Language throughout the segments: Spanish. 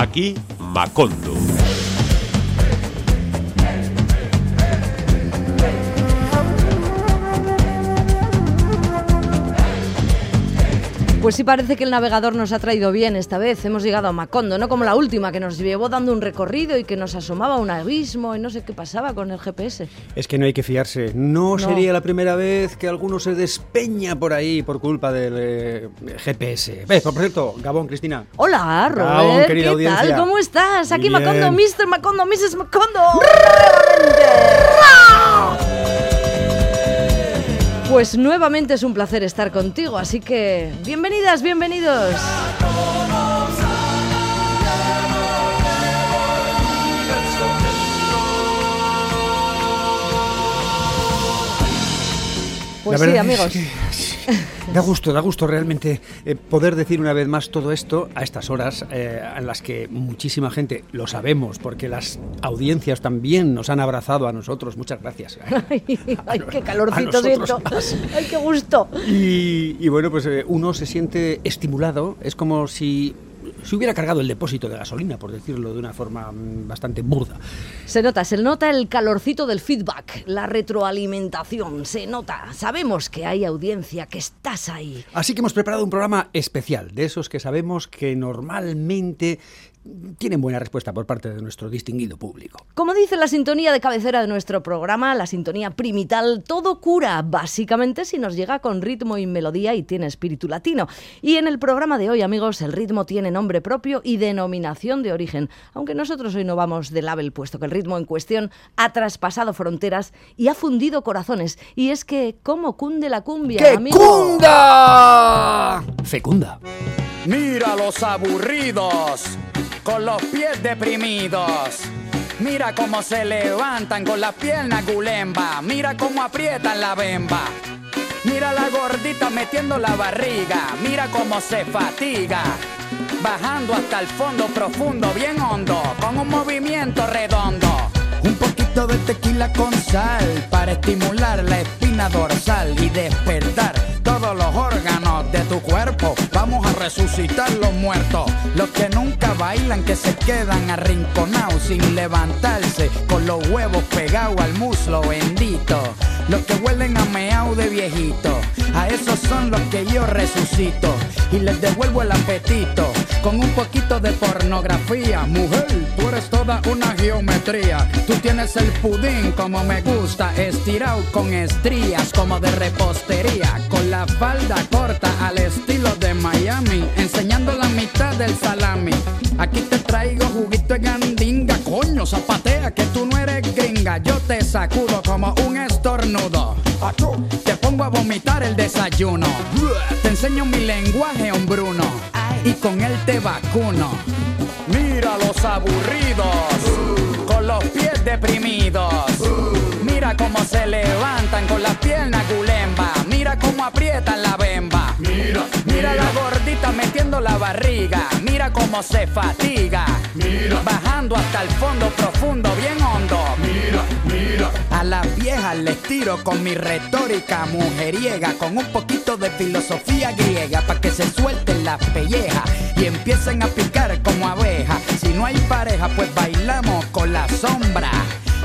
Aquí Macondo. Pues sí parece que el navegador nos ha traído bien esta vez. Hemos llegado a Macondo, no como la última que nos llevó dando un recorrido y que nos asomaba un abismo y no sé qué pasaba con el GPS. Es que no hay que fiarse. No, sería la primera vez que alguno se despeña por ahí por culpa del eh, GPS. Por cierto, Gabón, Cristina. Hola, Robert. Gabón, querida ¿Qué audiencia. tal? ¿Cómo estás? Aquí Bien. Macondo, Mr. Macondo, Mrs. Macondo. Pues nuevamente es un placer estar contigo, así que bienvenidas, bienvenidos. Pues sí, es amigos. que da gusto, da gusto realmente eh, poder decir una vez más todo esto a estas horas eh, en las que muchísima gente, lo sabemos, porque las audiencias también nos han abrazado a nosotros. Muchas gracias. Ay, ay, qué calorcito siento. más. Ay, qué gusto. Y, y bueno, pues eh, uno se siente estimulado, es como si se hubiera cargado el depósito de gasolina, por decirlo de una forma mm, bastante burda. Se nota, se nota el calorcito del feedback, la retroalimentación, se nota. Sabemos que hay audiencia, que estás ahí. Así que hemos preparado un programa especial, de esos que sabemos que normalmente tienen buena respuesta por parte de nuestro distinguido público. Como dice la sintonía de cabecera de nuestro programa, la sintonía primital, todo cura, básicamente si nos llega con ritmo y melodía y tiene espíritu latino. Y en el programa de hoy, amigos, el ritmo tiene nombre propio y denominación de origen, aunque nosotros hoy no vamos de label, puesto que el ritmo en cuestión ha traspasado fronteras y ha fundido corazones. Y es que, ¿cómo cunde la cumbia, ¡Que amigo? cunda! Fecunda. Mira los aburridos, con los pies deprimidos. Mira cómo se levantan con las piernas gulemba. Mira cómo aprietan la bemba. Mira la gordita metiendo la barriga. Mira cómo se fatiga. Bajando hasta el fondo profundo, bien hondo, con un movimiento redondo. Un poquito de tequila con sal para estimular la espina dorsal y despertar todos los órganos de tu cuerpo. Vamos a resucitar los muertos, los que nunca bailan, que se quedan arrinconados sin levantarse, con los huevos pegados al muslo bendito. Los que huelen a meao de viejito, a esos son los que yo resucito y les devuelvo el apetito con un poquito de pornografía. Mujer, tú eres toda una geometría. Tú tienes el pudín como me gusta, estirado con estrías como de repostería, con la falda corta al estilo de Miami, enseñando la mitad del salami. Aquí te traigo juguito de gandinga, coño, zapatea que tú no eres gringa. Yo te sacudo como un estornudo. Te pongo a vomitar el desayuno. Te enseño mi lenguaje hombruno. Y con él te vacuno. Mira los aburridos. Con los pies deprimidos. Mira cómo se levantan con las piernas gulemba. Mira cómo aprietan Mira cómo se fatiga. Mira, bajando hasta el fondo profundo, bien hondo. Mira, mira. A las viejas les tiro con mi retórica mujeriega, con un poquito de filosofía griega, para que se suelten las pellejas y empiecen a picar como abejas. Si no hay pareja, pues bailamos con la sombra.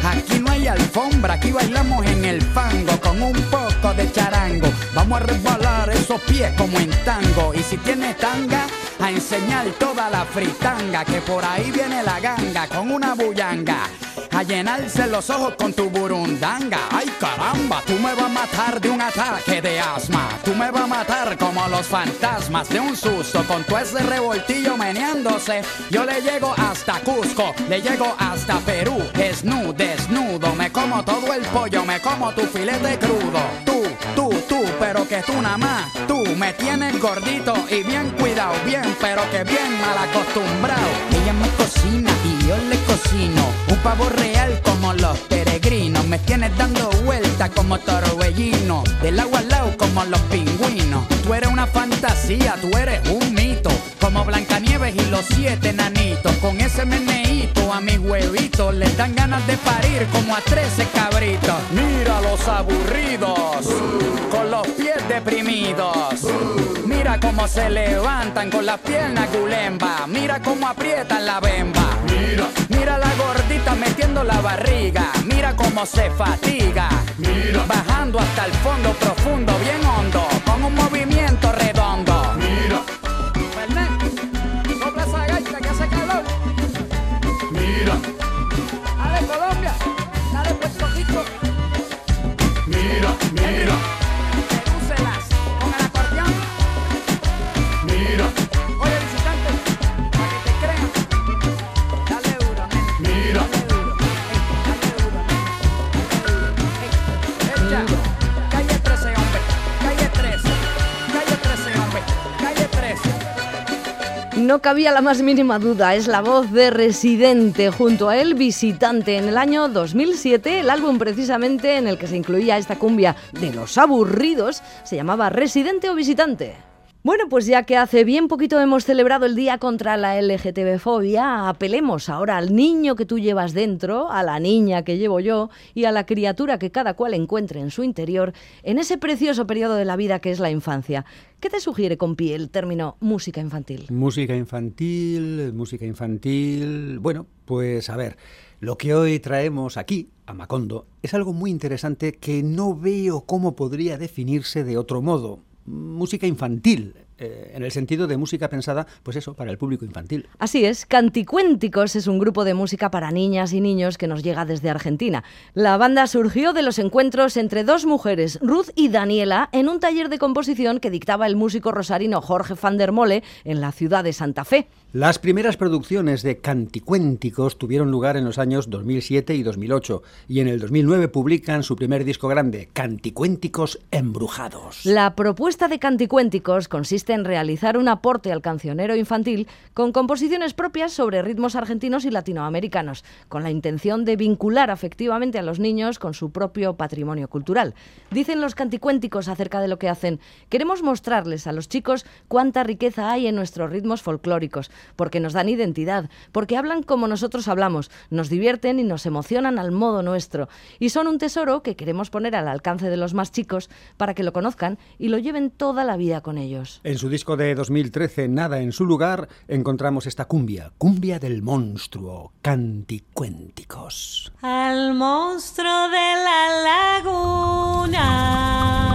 Aquí no hay alfombra, aquí bailamos en el fango con un poco de charango. Vamos a resbalar esos pies como en tango. Y si tienes tanga, a enseñar toda la fritanga. Que por ahí viene la ganga con una bullanga. A llenarse los ojos con tu burundanga. Ay caramba, tú me vas a matar de un ataque de asma. Tú me vas a matar como los fantasmas de un susto. Con tu ese revoltillo meneándose. Yo le llego hasta Cusco, le llego hasta Perú. Desnudo, desnudo. Me como todo el pollo, me como tu filete crudo. Tú, tú, tú, pero que tú nada más. Tú me tienes gordito y bien cuidado, bien, pero que bien mal acostumbrado. Ella me cocina y yo le cocino. Un pavo real como los peregrinos. Me tienes dando vueltas como torbellino. Del agua al lado como los pingüinos. Tú eres una fantasía, tú eres un mito. Como Blancanieves y los siete nanitos. Con ese meneíto a mis huevitos les dan ganas de parir como a trece cabritos. Mira los aburridos, con los pies deprimidos. Mira cómo se levantan con las piernas culemba. Mira cómo aprietan la bemba. Mira, mira la gordita metiendo la barriga. Mira cómo se fatiga. Mira, bajando hasta el fondo profundo, No cabía la más mínima duda, es la voz de Residente, junto a él Visitante. En el año 2007, el álbum precisamente en el que se incluía esta cumbia de los aburridos se llamaba Residente o Visitante. Bueno, pues ya que hace bien poquito hemos celebrado el Día contra la LGTB-fobia, apelemos ahora al niño que tú llevas dentro, a la niña que llevo yo y a la criatura que cada cual encuentre en su interior en ese precioso periodo de la vida que es la infancia. ¿Qué te sugiere, compi, el término música infantil? Música infantil, música infantil. Bueno, pues a ver, lo que hoy traemos aquí, a Macondo, es algo muy interesante que no veo cómo podría definirse de otro modo. Música infantil, eh, en el sentido de música pensada, pues eso, para el público infantil. Así es, Canticuénticos es un grupo de música para niñas y niños que nos llega desde Argentina. La banda surgió de los encuentros entre dos mujeres, Ruth y Daniela, en un taller de composición que dictaba el músico rosarino Jorge van der Mole en la ciudad de Santa Fe. Las primeras producciones de Canticuénticos tuvieron lugar en los años 2007 y 2008 y en el 2009 publican su primer disco grande, Canticuénticos Embrujados. La propuesta de Canticuénticos consiste en realizar un aporte al cancionero infantil con composiciones propias sobre ritmos argentinos y latinoamericanos, con la intención de vincular afectivamente a los niños con su propio patrimonio cultural. Dicen los canticuénticos acerca de lo que hacen, queremos mostrarles a los chicos cuánta riqueza hay en nuestros ritmos folclóricos, porque nos dan identidad, porque hablan como nosotros hablamos, nos divierten y nos emocionan al modo nuestro, y son un tesoro que queremos poner al alcance de los más chicos para que lo conozcan y lo lleven toda la vida con ellos. En su disco de 2013, Nada en su lugar, encontramos esta cumbia, cumbia del monstruo, Canticuénticos. Al monstruo de la laguna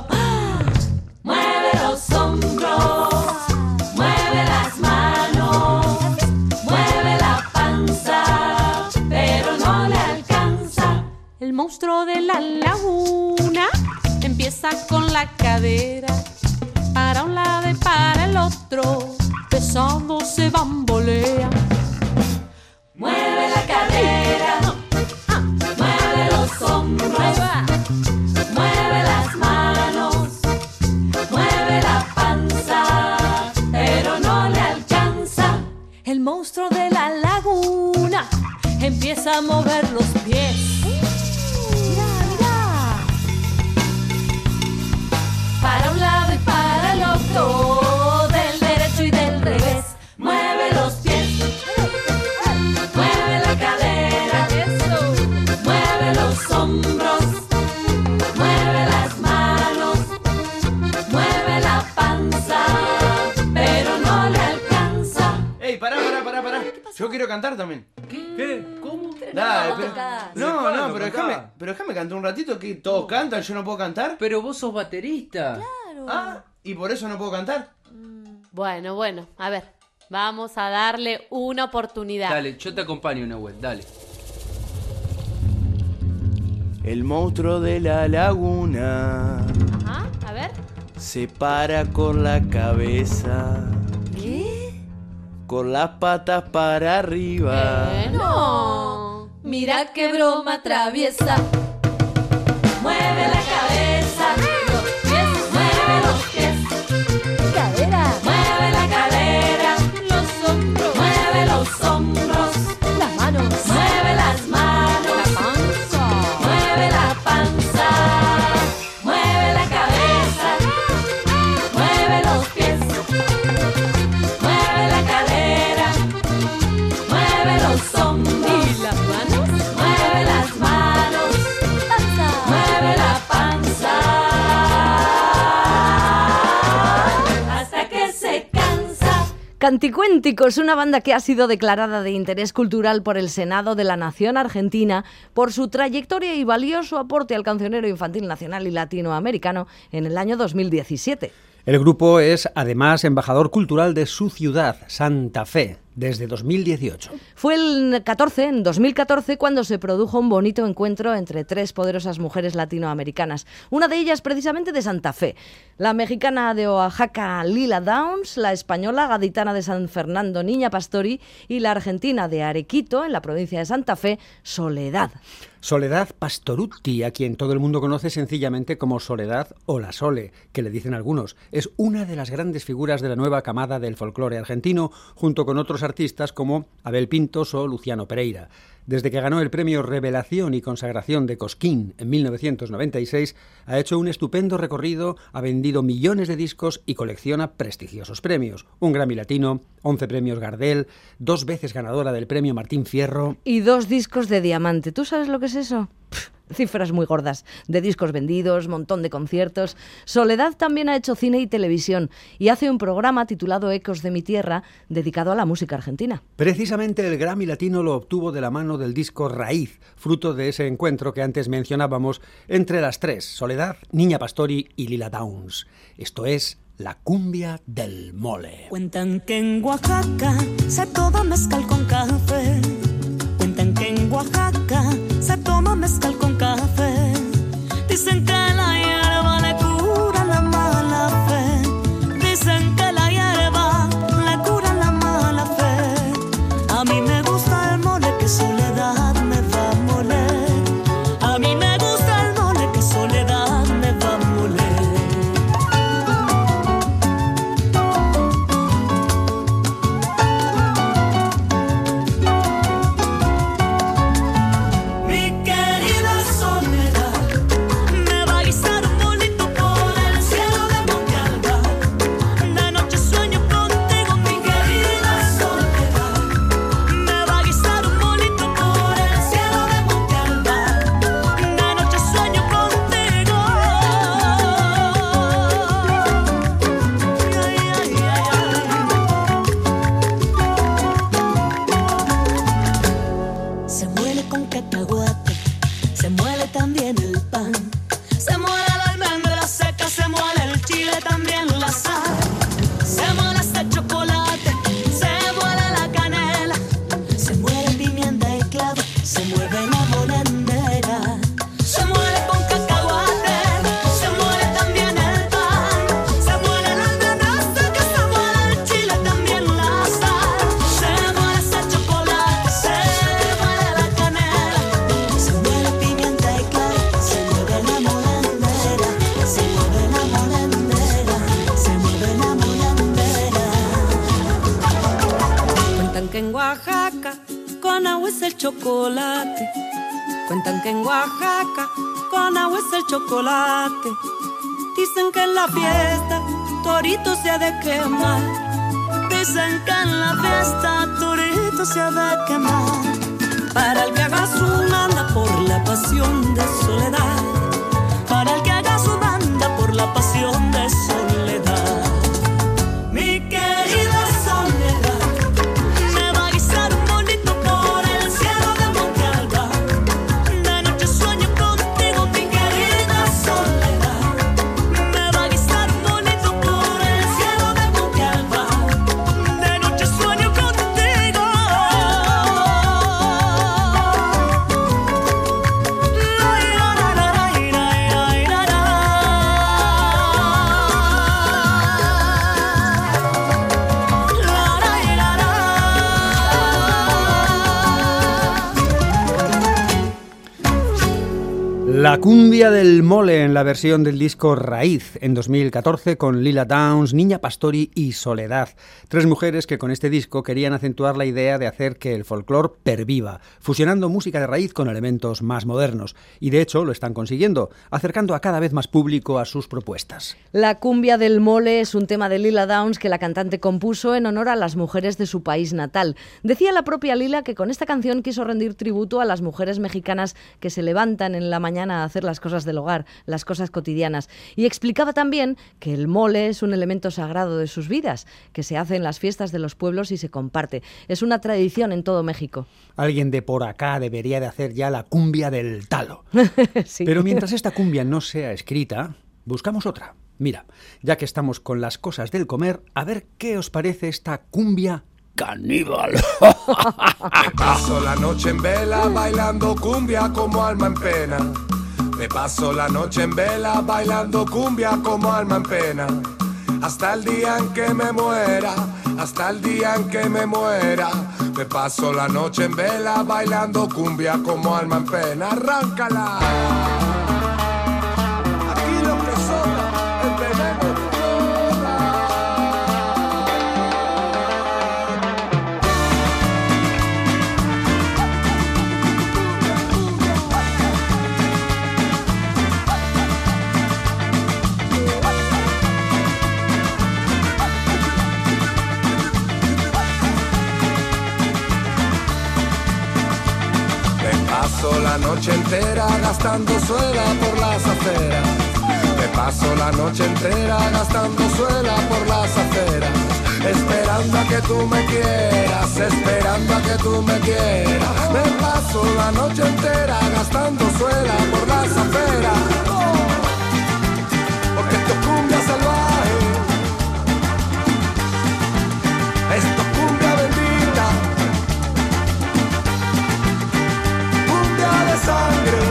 Monstruo de la laguna empieza con la cadera para un lado y para el otro, pesado se bambolea. Mueve la cadera, quiero cantar también. ¿Qué? ¿Cómo? Dale, pero- cantar. No, ¿Cuándo no, pero déjame, pero déjame cantar un ratito que todos cantan, yo no puedo cantar. Pero vos sos baterista. Ah, ¿Y por eso no puedo cantar? Bueno, bueno, a ver, vamos a darle una oportunidad. Dale, yo te acompaño, Nahuel, dale. El monstruo de la laguna Ajá, a ver. se para con la cabeza. Con las patas para arriba. Bueno. Mira qué broma traviesa. Mueve Canticuénticos, una banda que ha sido declarada de interés cultural por el Senado de la Nación Argentina por su trayectoria y valioso aporte al cancionero infantil nacional y latinoamericano en el año 2017. El grupo es además embajador cultural de su ciudad, Santa Fe, desde 2018. Fue el 14, en 2014, cuando se produjo un bonito encuentro entre tres poderosas mujeres latinoamericanas. Una de ellas precisamente de Santa Fe. La mexicana de Oaxaca, Lila Downs, la española gaditana de San Fernando, Niña Pastori, y la argentina de Arequito, en la provincia de Santa Fe, Soledad. Soledad Pastorutti, a quien todo el mundo conoce sencillamente como Soledad o la Sole, que le dicen algunos, es una de las grandes figuras de la nueva camada del folclore argentino, junto con otros artistas como Abel Pintos ou Luciano Pereira. Desde que ganó el premio Revelación y Consagración de Cosquín en 1996, ha hecho un estupendo recorrido, ha vendido millones de discos y colecciona prestigiosos premios. Un Grammy Latino, 11 premios Gardel, dos veces ganadora del premio Martín Fierro. Y dos discos de diamante. ¿Tú sabes lo que es eso? Pff, cifras muy gordas, de discos vendidos, montón de conciertos. Soledad también ha hecho cine y televisión y hace un programa titulado Ecos de mi tierra dedicado a la música argentina. Precisamente el Grammy Latino lo obtuvo de la mano del disco Raíz, fruto de ese encuentro que antes mencionábamos entre las tres, Soledad, Niña Pastori y Lila Downs. Esto es la cumbia del mole. Cuentan que en Oaxaca se toma mezcal con café. Cuentan que en Oaxaca se toma mezcal con café. Dicen que la torito se ha de quemar. Dicen que en la fiesta torito se ha de quemar. Para el que haga su banda por la pasión de soledad. Para el que haga su banda por la pasión La cumbia del mole en la versión del disco Raíz en 2014 con Lila Downs, Niña Pastori y Soledad. Tres mujeres que con este disco querían acentuar la idea de hacer que el folclore perviva, fusionando música de raíz con elementos más modernos. Y de hecho lo están consiguiendo, acercando a cada vez más público a sus propuestas. La cumbia del mole es un tema de Lila Downs que la cantante compuso en honor a las mujeres de su país natal. Decía la propia Lila que con esta canción quiso rendir tributo a las mujeres mexicanas que se levantan en la mañana a hacer las cosas del hogar, las cosas cotidianas. Y explicaba también que el mole es un elemento sagrado de sus vidas, que se hace en las fiestas de los pueblos y se comparte. Es una tradición en todo México. Alguien de por acá debería de hacer ya la cumbia del talo. Sí. Pero mientras esta cumbia no sea escrita, buscamos otra. Mira, ya que estamos con las cosas del comer, a ver qué os parece esta cumbia caníbal. Me paso la noche en vela bailando cumbia como alma en pena. Me paso la noche en vela bailando cumbia como alma en pena. Hasta el día en que me muera, hasta el día en que me muera. Me paso la noche en vela bailando cumbia como alma en pena. Arráncala. Paso la noche entera gastando suela por las aceras. Me paso la noche entera gastando suela por las aceras. Esperando a que tú me quieras, esperando a que tú me quieras. Me paso la noche entera gastando suela por las aceras. Sangre,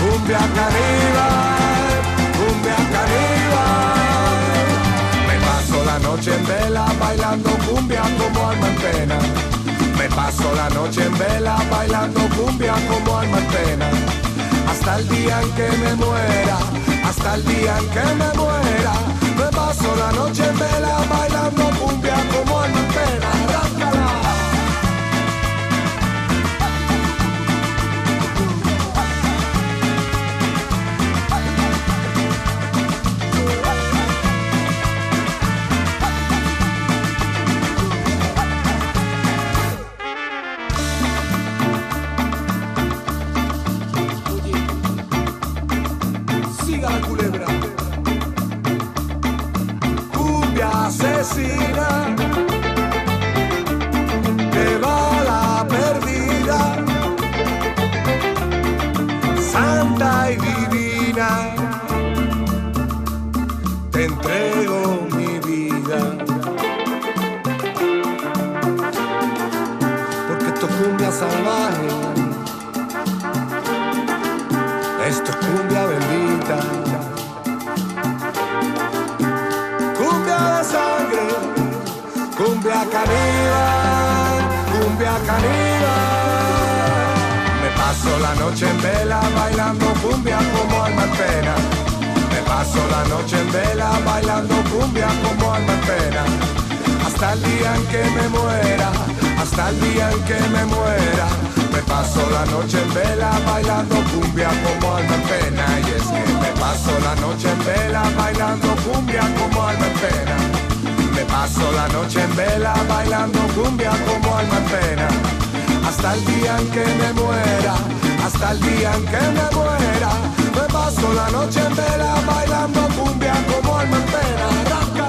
cumbia caníbal, cumbia caníbal. Me paso la noche en vela bailando cumbia como alma en pena. Me paso la noche en vela bailando cumbia como alma en pena. Hasta el día en que me muera, hasta el día en que me muera. Me paso la noche en vela bailando cumbia como alma en pena. Cumbia salvaje. Esto es cumbia bendita. Cumbia de sangre, cumbia caníbal, cumbia caníbal. Me paso la noche en vela bailando cumbia como alma en pena. Me paso la noche en vela bailando cumbia como alma en pena. Hasta el día en que me muera, hasta el día en que me muera. Me paso la noche en vela bailando cumbia como alma en pena. Y es que me paso la noche en vela bailando cumbia como alma en pena. Me paso la noche en vela bailando cumbia como alma en pena. Hasta el día en que me muera, hasta el día en que me muera. Me paso la noche en vela bailando cumbia como alma en pena.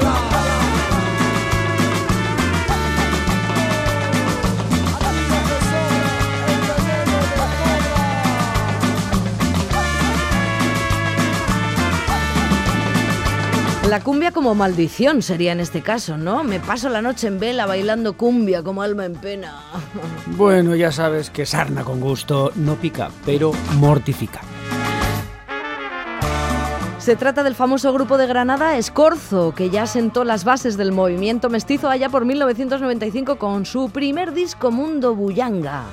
La cumbia como maldición sería en este caso, ¿no? Me paso la noche en vela bailando cumbia como alma en pena. Bueno, ya sabes que sarna con gusto no pica, pero mortifica. Se trata del famoso grupo de Granada Escorzo, que ya sentó las bases del movimiento mestizo allá por 1995 con su primer disco Mundo Bullanga.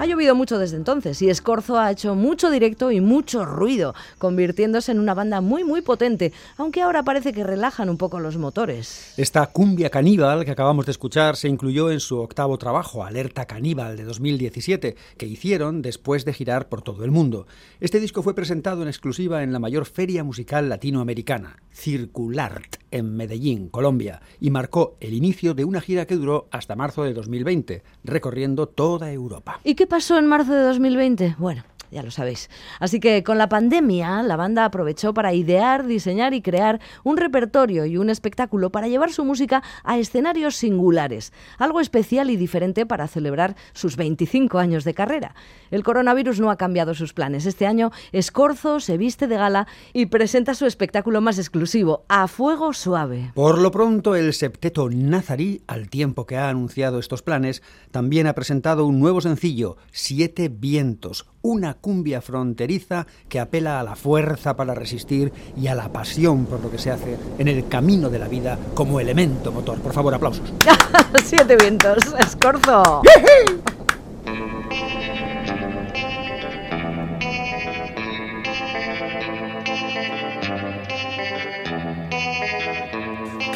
Ha llovido mucho desde entonces y Escorzo ha hecho mucho directo y mucho ruido, convirtiéndose en una banda muy muy potente, aunque ahora parece que relajan un poco los motores. Esta cumbia caníbal que acabamos de escuchar se incluyó en su octavo trabajo, Alerta Caníbal, de 2017, que hicieron después de girar por todo el mundo. Este disco fue presentado en exclusiva en la mayor feria musical latinoamericana, Circulart, en Medellín, Colombia, y marcó el inicio de una gira que duró hasta marzo de 2020, recorriendo toda Europa. ¿Y qué pasó en marzo de 2020? Bueno, ya lo sabéis. Así que con la pandemia, la banda aprovechó para idear, diseñar y crear un repertorio y un espectáculo para llevar su música a escenarios singulares, algo especial y diferente para celebrar sus 25 años de carrera. El coronavirus no ha cambiado sus planes. Este año, Escorzo se viste de gala y presenta su espectáculo más exclusivo, A Fuego Suave. Por lo pronto, el septeto Nazarí, al tiempo que ha anunciado estos planes, también ha presentado un nuevo sencillo, Siete Vientos, una cumbia fronteriza que apela a la fuerza para resistir y a la pasión por lo que se hace en el camino de la vida como elemento motor. Por favor, aplausos. Siete vientos, Escorzo.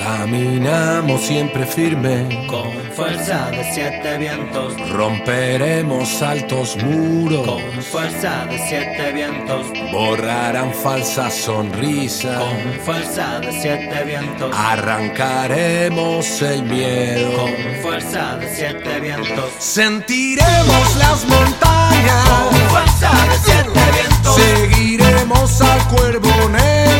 Caminamos siempre firme, Con fuerza de siete vientos. romperemos altos muros, Con fuerza de siete vientos. borrarán falsas sonrisas, Con fuerza de siete vientos. arrancaremos el miedo, Con fuerza de siete vientos. sentiremos las montañas, Con fuerza de siete vientos. seguiremos al cuervo negro,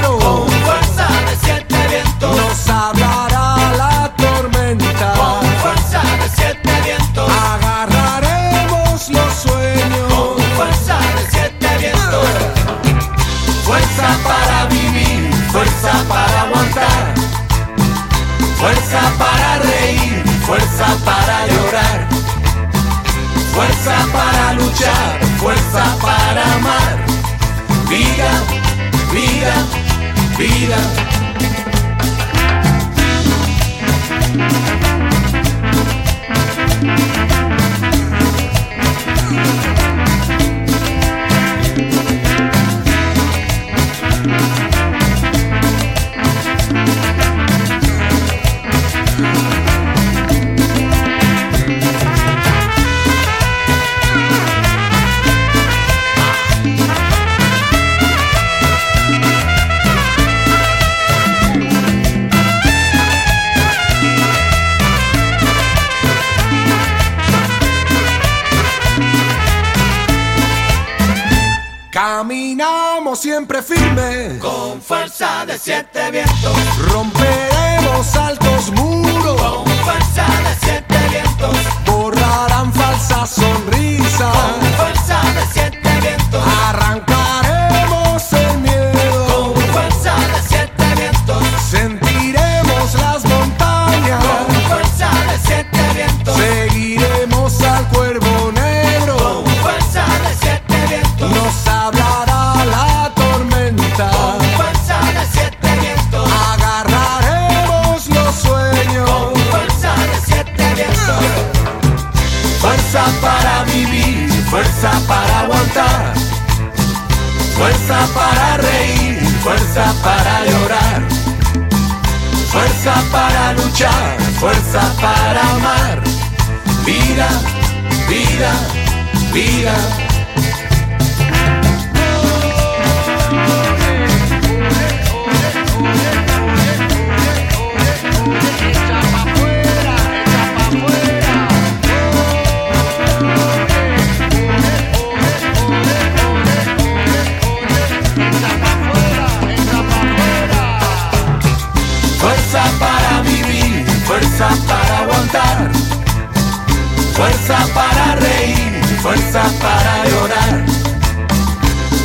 para llorar, fuerza para luchar, fuerza para amar. Vida, vida, vida. Caminamos siempre firme, Con fuerza de siete vientos. romperemos altos muros, Con fuerza de siete vientos. borrarán falsas sonrisas. Con fuerza de siete vientos. Arrancaremos el miedo, Con fuerza de siete vientos. sentiremos las montañas, Con fuerza de siete vientos. seguiremos al cuervo negro, Con fuerza de siete vientos. nos hablará fuerza para reír, fuerza para llorar. Fuerza para luchar, fuerza para amar. Vida, vida, vida. Fuerza para aguantar, fuerza para reír, fuerza para llorar,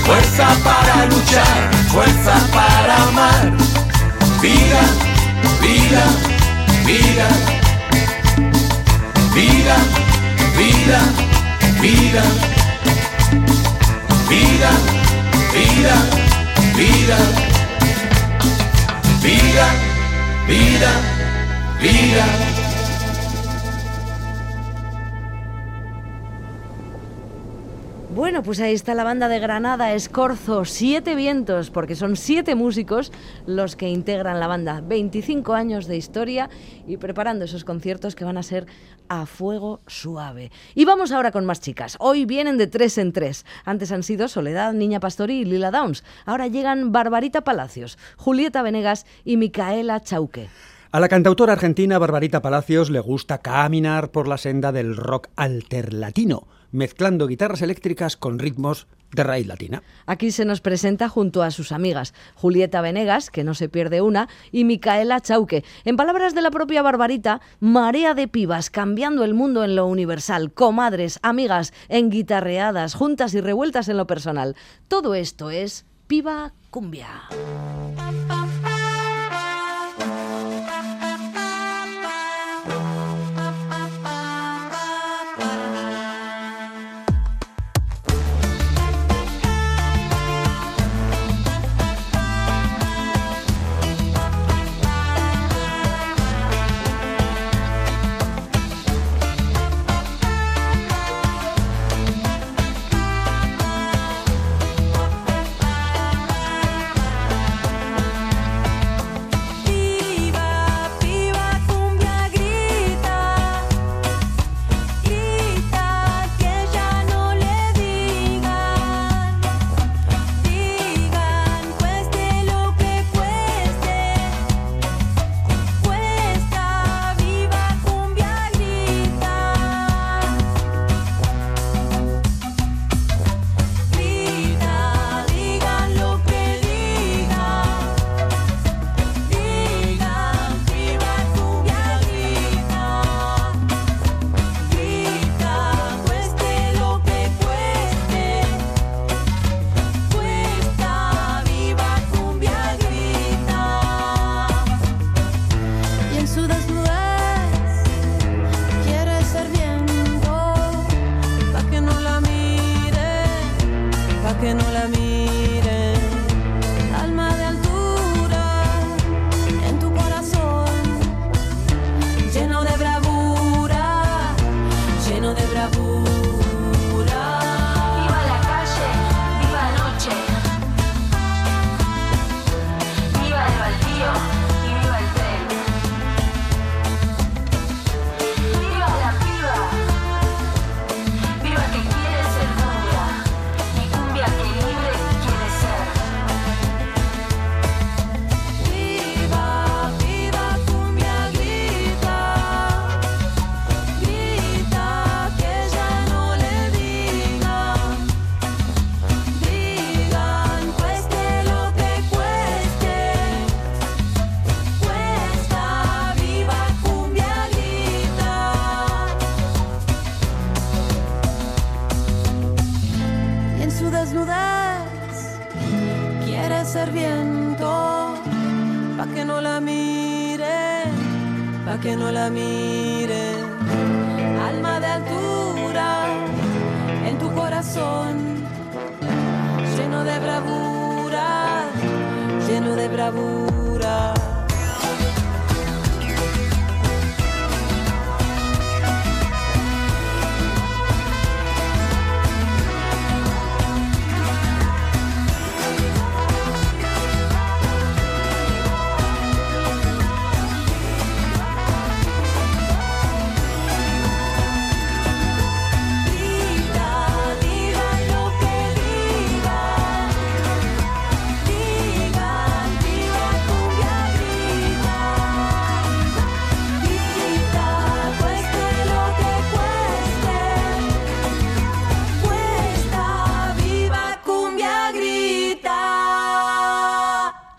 fuerza para luchar, fuerza para amar. Vida, vida, vida, vida, vida, vida, vida, vida, vida, vida, vida, vida. Bueno, pues ahí está la banda de Granada, Escorzo, Siete Vientos, porque son siete músicos los que integran la banda. 25 años de historia y preparando esos conciertos que van a ser a fuego suave. Y vamos ahora con más chicas. Hoy vienen de tres en tres. Antes han sido Soledad, Niña Pastori y Lila Downs. Ahora llegan Barbarita Palacios, Julieta Venegas y Micaela Chauque. A la cantautora argentina Barbarita Palacios le gusta caminar por la senda del rock alterlatino, mezclando guitarras eléctricas con ritmos de raíz latina. Aquí se nos presenta junto a sus amigas Julieta Venegas, que no se pierde una, y Micaela Chauque. En palabras de la propia Barbarita, marea de pibas cambiando el mundo en lo universal, comadres, amigas, enguitarreadas, juntas y revueltas en lo personal. Todo esto es Piba Cumbia.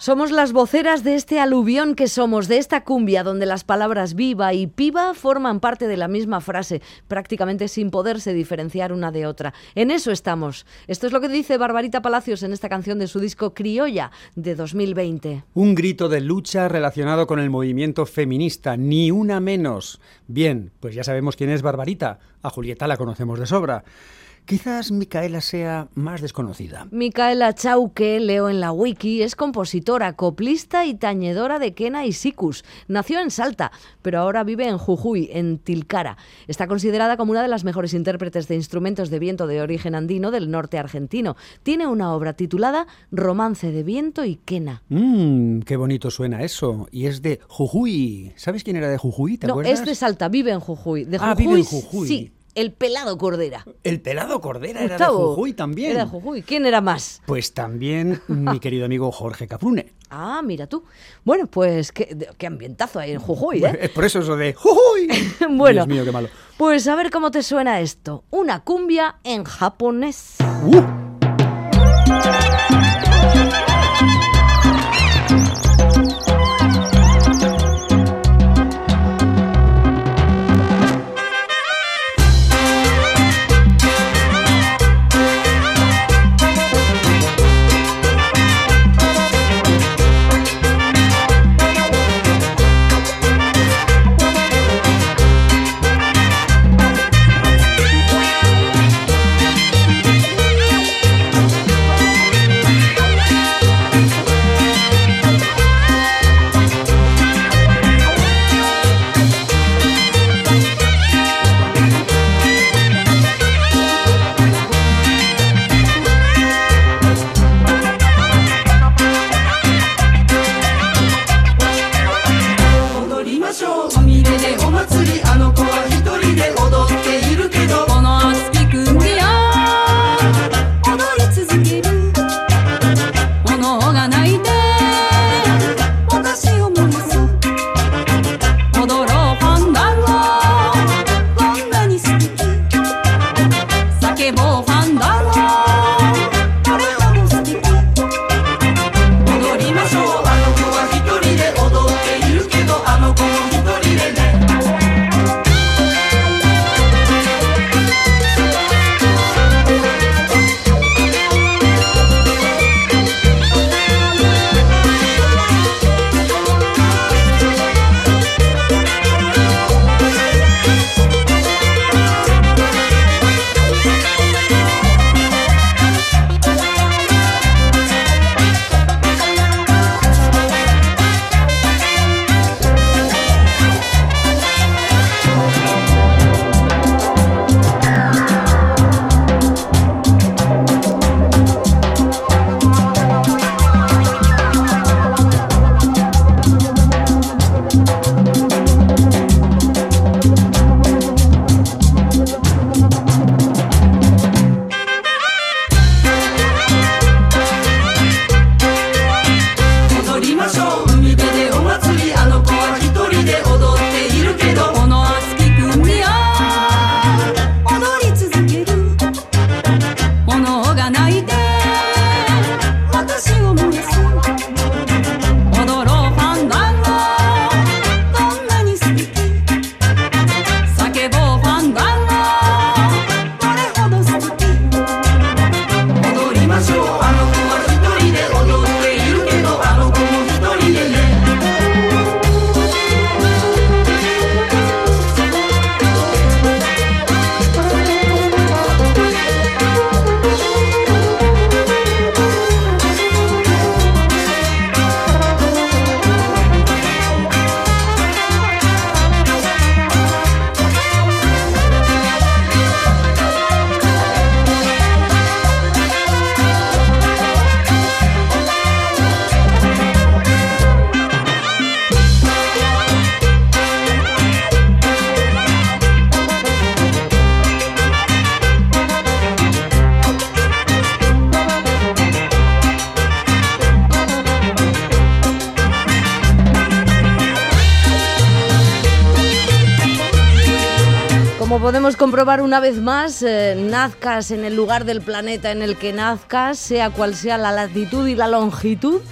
Somos las voceras de este aluvión que somos, de esta cumbia donde las palabras viva y piba forman parte de la misma frase, prácticamente sin poderse diferenciar una de otra. En eso estamos. Esto es lo que dice Barbarita Palacios en esta canción de su disco Criolla de 2020. Un grito de lucha relacionado con el movimiento feminista, ni una menos. Bien, pues ya sabemos quién es Barbarita. A Julieta la conocemos de sobra. Quizás Micaela sea más desconocida. Micaela Chauque, leo en la wiki, es compositora, coplista y tañedora de quena y sikus. Nació en Salta, pero ahora vive en Jujuy, en Tilcara. Está considerada como una de las mejores intérpretes de instrumentos de viento de origen andino del norte argentino. Tiene una obra titulada Romance de viento y quena. Mmm, qué bonito suena eso. Y es de Jujuy. ¿Sabes quién era de Jujuy? ¿Te no, acuerdas? es de Salta, vive en Jujuy. De Ah, Jujuy, vive en Jujuy. Sí, el pelado Cordera. El pelado Cordera era de Jujuy también. Era de Jujuy. ¿Quién era más? Pues también mi querido amigo Jorge Caprune. Ah, mira tú. Bueno, pues qué, qué ambientazo hay en Jujuy, ¿eh? Es por eso eso de Jujuy. Bueno. Dios mío, qué malo. Pues a ver cómo te suena esto. Una cumbia en japonés. Uh, comprobar una vez más, eh, nazcas en el lugar del planeta en el que nazcas, sea cual sea la latitud y la longitud,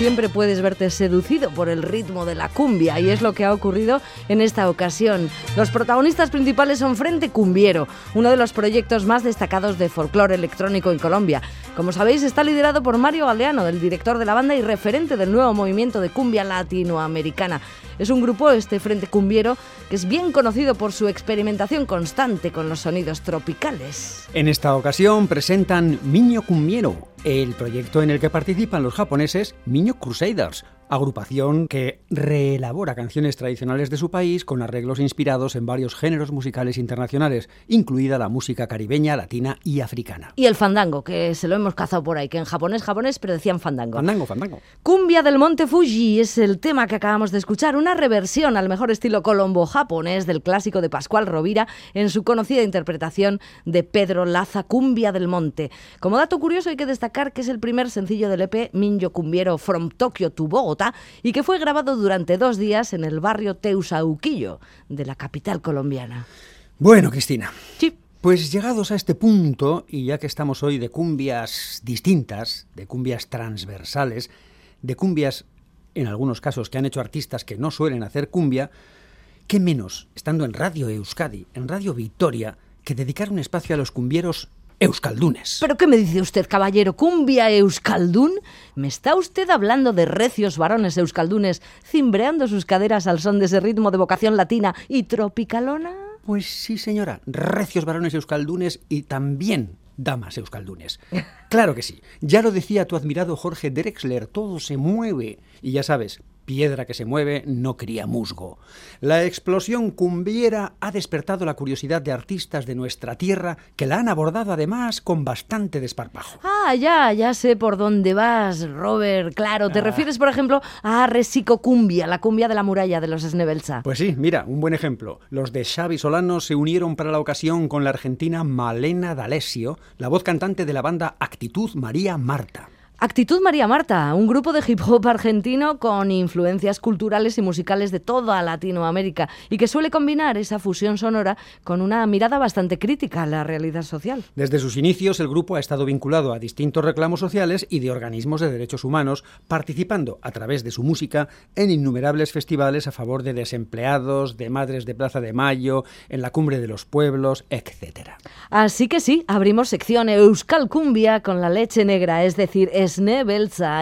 siempre puedes verte seducido por el ritmo de la cumbia y es lo que ha ocurrido en esta ocasión. Los protagonistas principales son Frente Cumbiero, uno de los proyectos más destacados de folclore electrónico en Colombia. Como sabéis, está liderado por Mario Galeano, el director de la banda y referente del nuevo movimiento de cumbia latinoamericana. Es un grupo, este Frente Cumbiero, que es bien conocido por su experimentación constante con los sonidos tropicales. En esta ocasión presentan Miño Cumbiero, el proyecto en el que participan los japoneses Miño Crusaders, agrupación que reelabora canciones tradicionales de su país con arreglos inspirados en varios géneros musicales internacionales, incluida la música caribeña, latina y africana. Y el fandango, que se lo hemos cazado por ahí, que en japonés japonés, pero decían fandango. Fandango, fandango. Cumbia del Monte Fuji es el tema que acabamos de escuchar, una reversión al mejor estilo colombo-japonés del clásico de Pascual Rovira en su conocida interpretación de Pedro Laza, Cumbia del Monte. Como dato curioso hay que destacar que es el primer sencillo del EP Minyo Cumbiero From Tokyo to Bogotá y que fue grabado durante dos días en el barrio Teusauquillo de la capital colombiana. Bueno, Cristina. Sí. Pues llegados a este punto, y ya que estamos hoy de cumbias distintas, de cumbias transversales, de cumbias, en algunos casos, que han hecho artistas que no suelen hacer cumbia, ¿qué menos, estando en Radio Euskadi, en Radio Victoria, que dedicar un espacio a los cumbieros euskaldunes? ¿Pero qué me dice usted, caballero? ¿Cumbia euskaldún? ¿Me está usted hablando de recios varones euskaldunes cimbreando sus caderas al son de ese ritmo de vocación latina y tropicalona? Pues sí, señora, recios varones euskaldunes y también damas euskaldunes. Claro que sí. Ya lo decía tu admirado Jorge Drexler, todo se mueve. Y ya sabes, piedra que se mueve no cría musgo. La explosión cumbiera ha despertado la curiosidad de artistas de nuestra tierra que la han abordado además con bastante desparpajo. Ah, ya, ya sé por dónde vas, Robert. Claro, te refieres, por ejemplo, a Resico Cumbia, la cumbia de la muralla de los Snebelsa. Pues sí, mira, un buen ejemplo. Los de Xavi Solano se unieron para la ocasión con la argentina Malena D'Alessio, la voz cantante de la banda Actitud María Marta. Actitud María Marta, un grupo de hip hop argentino con influencias culturales y musicales de toda Latinoamérica y que suele combinar esa fusión sonora con una mirada bastante crítica a la realidad social. Desde sus inicios, el grupo ha estado vinculado a distintos reclamos sociales y de organismos de derechos humanos, participando a través de su música en innumerables festivales a favor de desempleados, de madres de Plaza de Mayo, en la Cumbre de los Pueblos, etc. Así que sí, abrimos sección Euskal Cumbia con la leche negra, es decir, Esne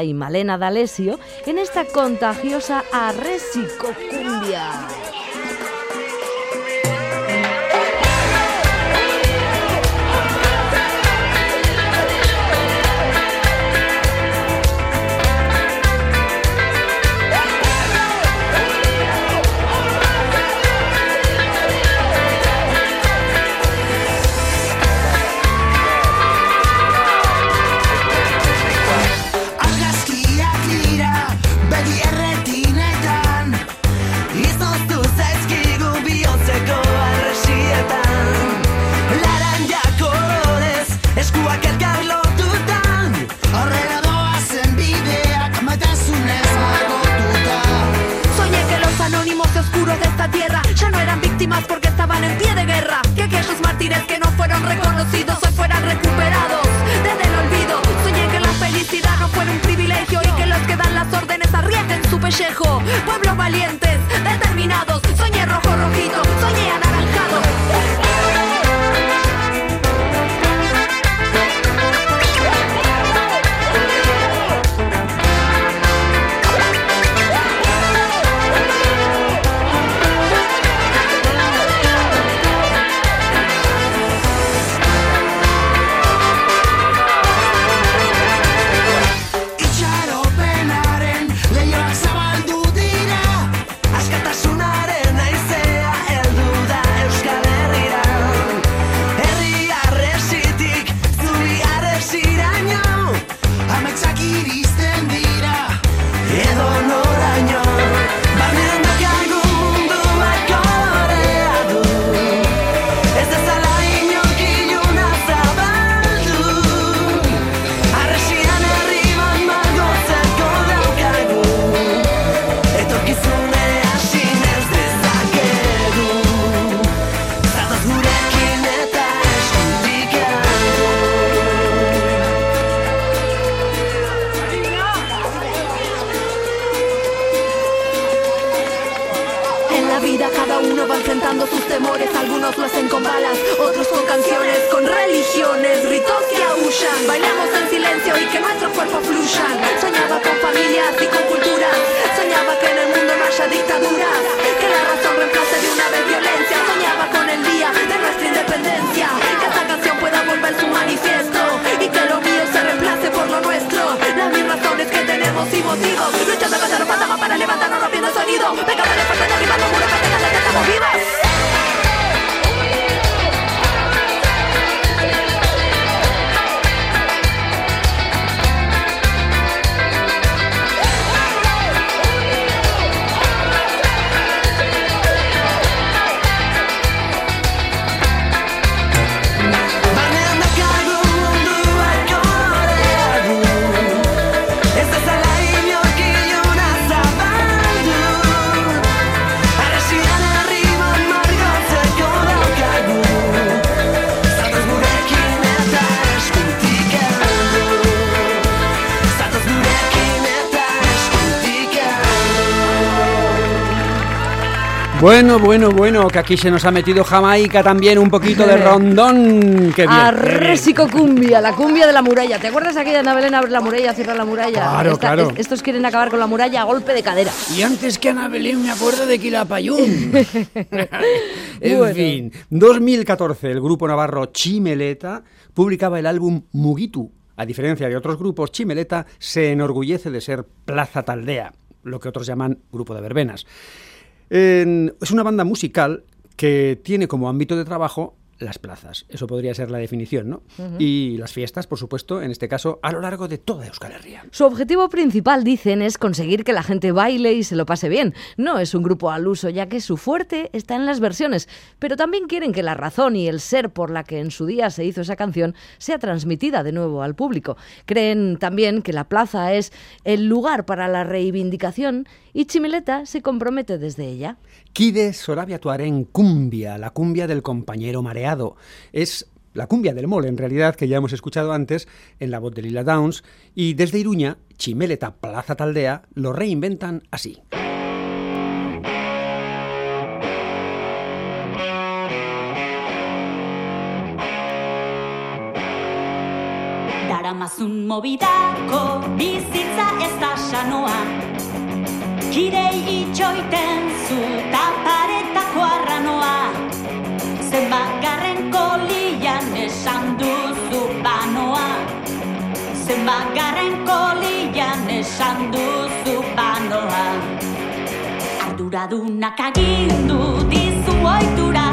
y Malena D'Alessio en esta contagiosa Arresico Cumbia. Bueno, bueno, bueno, que aquí se nos ha metido Jamaica también, un poquito de rondón. Qué bien. Arrésico cumbia, la cumbia de la muralla. ¿Te acuerdas aquella Ana Belén abre la muralla, cierra la muralla? Claro, claro. es- estos quieren acabar con la muralla a golpe de cadera. Y antes que Ana Belén me acuerdo de Quilapayún. en Bueno. fin, 2014 el grupo navarro Chimeleta publicaba el álbum Mugitu. A diferencia de otros grupos, Chimeleta se enorgullece de ser Plaza Taldea, lo que otros llaman grupo de verbenas. En- es una banda musical que tiene como ámbito de trabajo las plazas. Eso podría ser la definición, ¿no? Y las fiestas, por supuesto, en este caso, a lo largo de toda Euskal Herria. Su objetivo principal, dicen, es conseguir que la gente baile y se lo pase bien. No es un grupo al uso, ya que su fuerte está en las versiones, pero también quieren que la razón y el ser por la que en su día se hizo esa canción sea transmitida de nuevo al público. Creen también que la plaza es el lugar para la reivindicación y Chimileta se compromete desde ella. Kide Sorabia Tuarén Cumbia, la cumbia del compañero mareado. Es la cumbia del mole, en realidad, que ya hemos escuchado antes en la voz de Lila Downs. Y desde Iruña, Chimeleta Plaza Taldea lo reinventan así. Kirei itxoiten zu taparetako arranoa Zenbat garren kolian esan duzu banoa. Zenbat garren kolian esan duzu banoa. Arduradunak agindu dizu oitura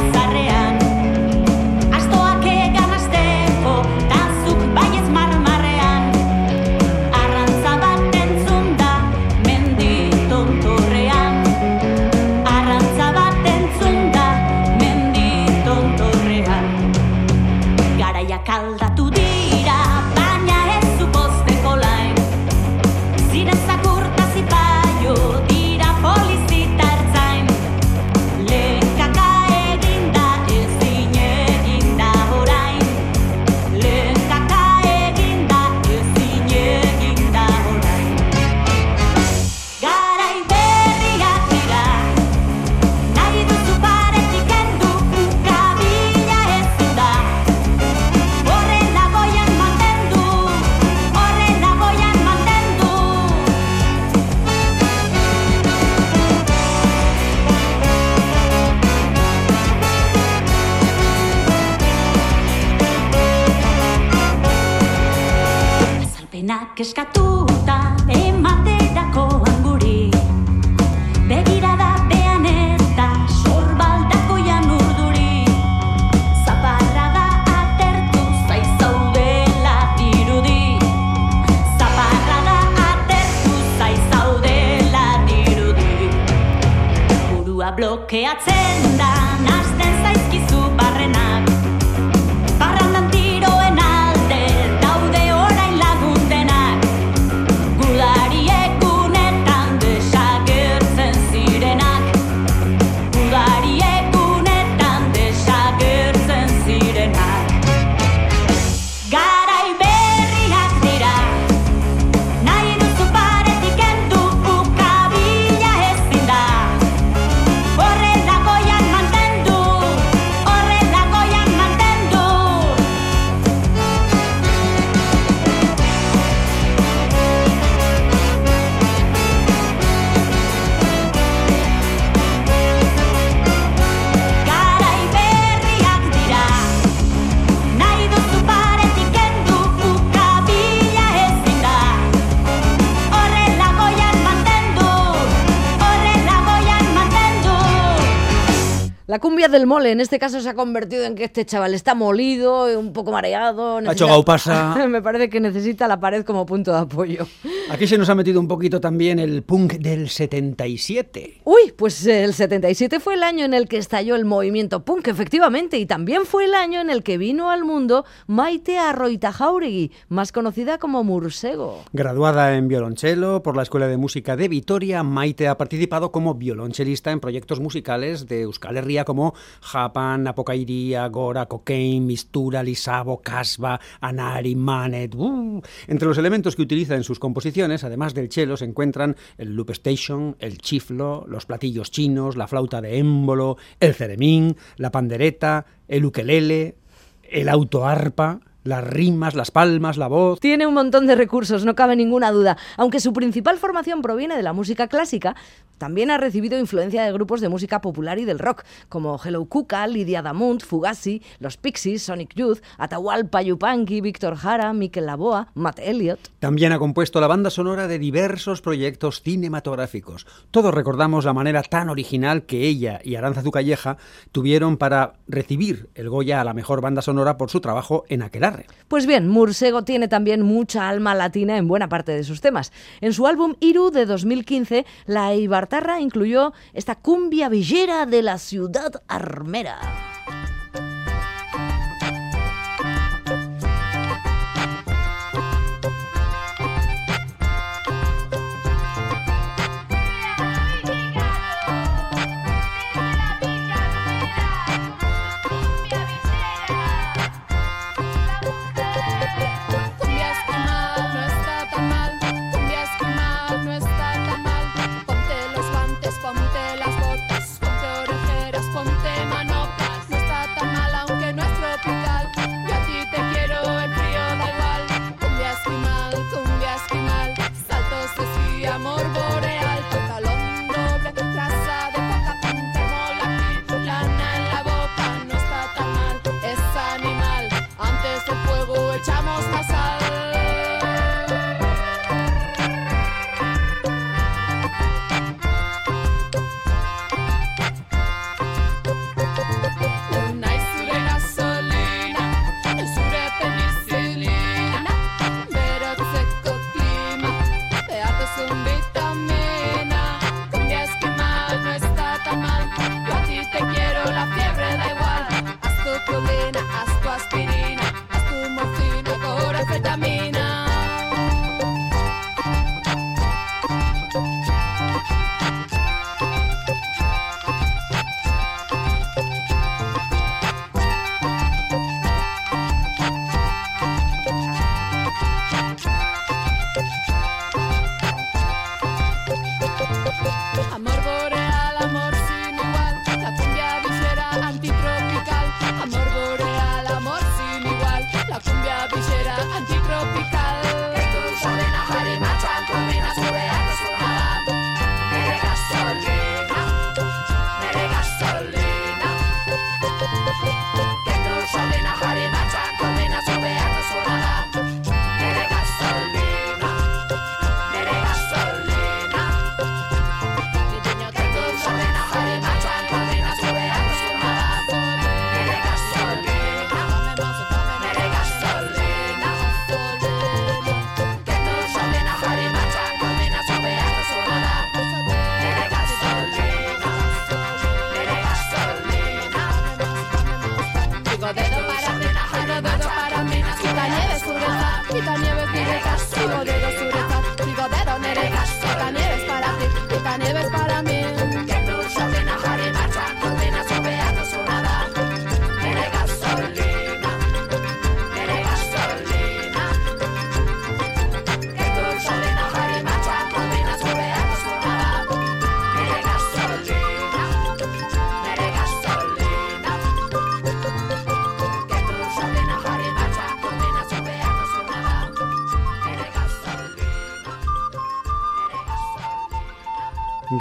Del mole en este caso se ha convertido en que este chaval está molido, un poco mareado. Ha hecho gaupasa. Me parece que necesita la pared como punto de apoyo. Aquí se nos ha metido un poquito también el punk del 77. Uy, pues el 77 fue el año en el que estalló el movimiento punk, efectivamente, y también fue el año en el que vino al mundo Maite Arroita Jauregui, más conocida como Mursego. Graduada en violonchelo por la Escuela de Música de Vitoria, Maite ha participado como violonchelista en proyectos musicales de Euskal Herria como Japan, Apocairía, Gora, Cocaine, Mistura, Lisabo, Casba, Anari, Manet. uh. Entre los elementos que utiliza en sus composiciones, además del cello, se encuentran el loop station, el chiflo, los platillos chinos, la flauta de émbolo, el ceremín, la pandereta, el ukelele, el autoarpa, las rimas, las palmas, la voz. Tiene un montón de recursos, no cabe ninguna duda. Aunque su principal formación proviene de la música clásica, también ha recibido influencia de grupos de música popular y del rock, como Hello Cuca, Lidia Damont, Fugazi, Los Pixies, Sonic Youth, Atahualpa Yupanqui, Víctor Jara, Mikel Laboa, Matt Elliott. También ha compuesto la banda sonora de diversos proyectos cinematográficos. Todos recordamos la manera tan original que ella y Aranza Calleja tuvieron para recibir el Goya a la mejor banda sonora por su trabajo en Pues bien, Mursego tiene también mucha alma latina en buena parte de sus temas. En su álbum Iru de 2015, la Ibartarra incluyó esta cumbia villera de la ciudad armera. I never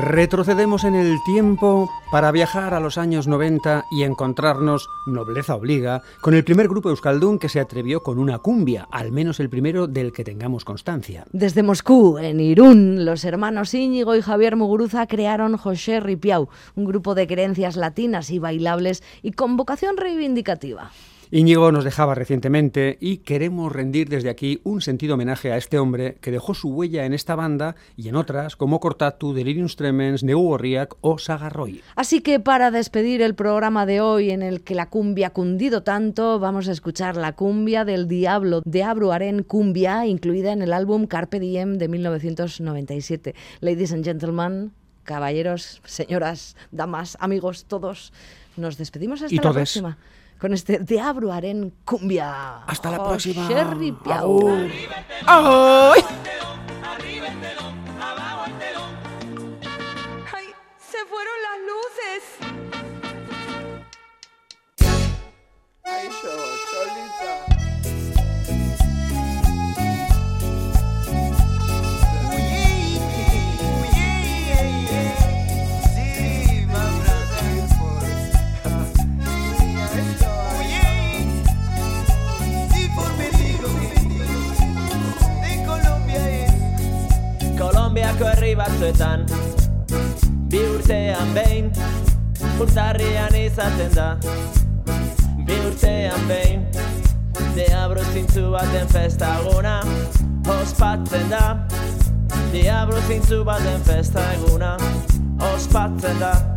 Retrocedemos en el tiempo para viajar a los años 90 y encontrarnos, nobleza obliga, con el primer grupo euskaldún que se atrevió con una cumbia, al menos el primero del que tengamos constancia. Desde Moscú, en Irún, los hermanos Íñigo y Javier Muguruza crearon José Ripiau, un grupo de creencias latinas y bailables y con vocación reivindicativa. Íñigo nos dejaba recientemente y queremos rendir desde aquí un sentido homenaje a este hombre que dejó su huella en esta banda y en otras como Cortatu, Delirium Tremens, Neu Gorriak o Sagarroy. Así que para despedir el programa de hoy en el que la cumbia ha cundido tanto, vamos a escuchar la cumbia del Diablo de Abru Aren Cumbia, incluida en el álbum Carpe Diem de 1997. Ladies and gentlemen, caballeros, señoras, damas, amigos, todos, nos despedimos hasta Y la todes. próxima. Con este de Abru Aren Cumbia. Hasta la Oh, próxima. Sherry Piau. ¡Ay! ¡Ay! ¡Se fueron las luces! Ay, yo, Cholita. Batzuetan Bi urtean behin Urtarrian izaten da. Bi urtean behin Diabro zintzu baten festaguna Ospatzen da. Diabro zintzu baten festaguna Ospatzen da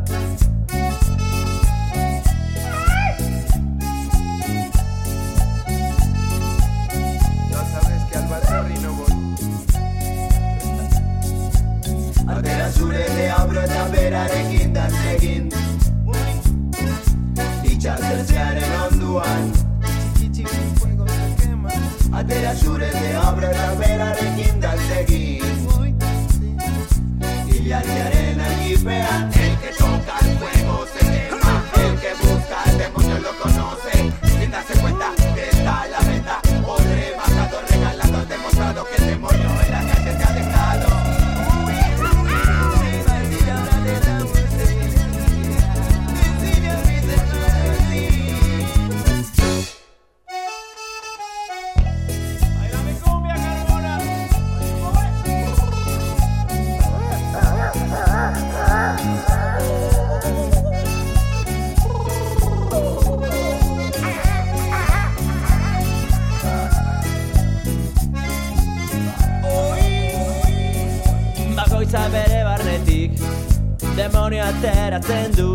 Demonio ateratzen du.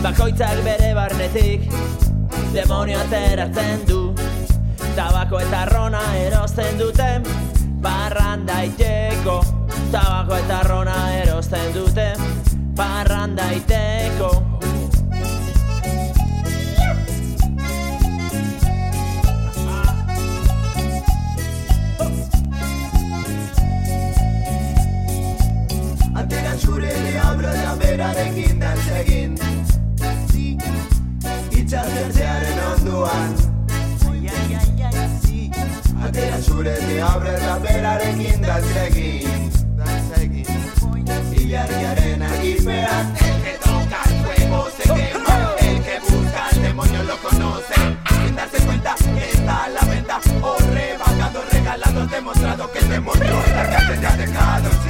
Bakoitzak bere barnetik Demonio ateratzen du. Tabako eta rona erosten duten Barran daiteko Tabako eta rona erosten duten Barran daiteko Atera zure deabro eta berarekin dantzegin Itxasertzearen onduan Atera zure deabro eta berarekin dantzegin Ilargiaren agipean El que toca el fuego se quema. El que busca al demonio lo conoce. Sin darse cuenta que está a la venta. O rebajado, regalado, demostrado que el demonio la calle te ha dejado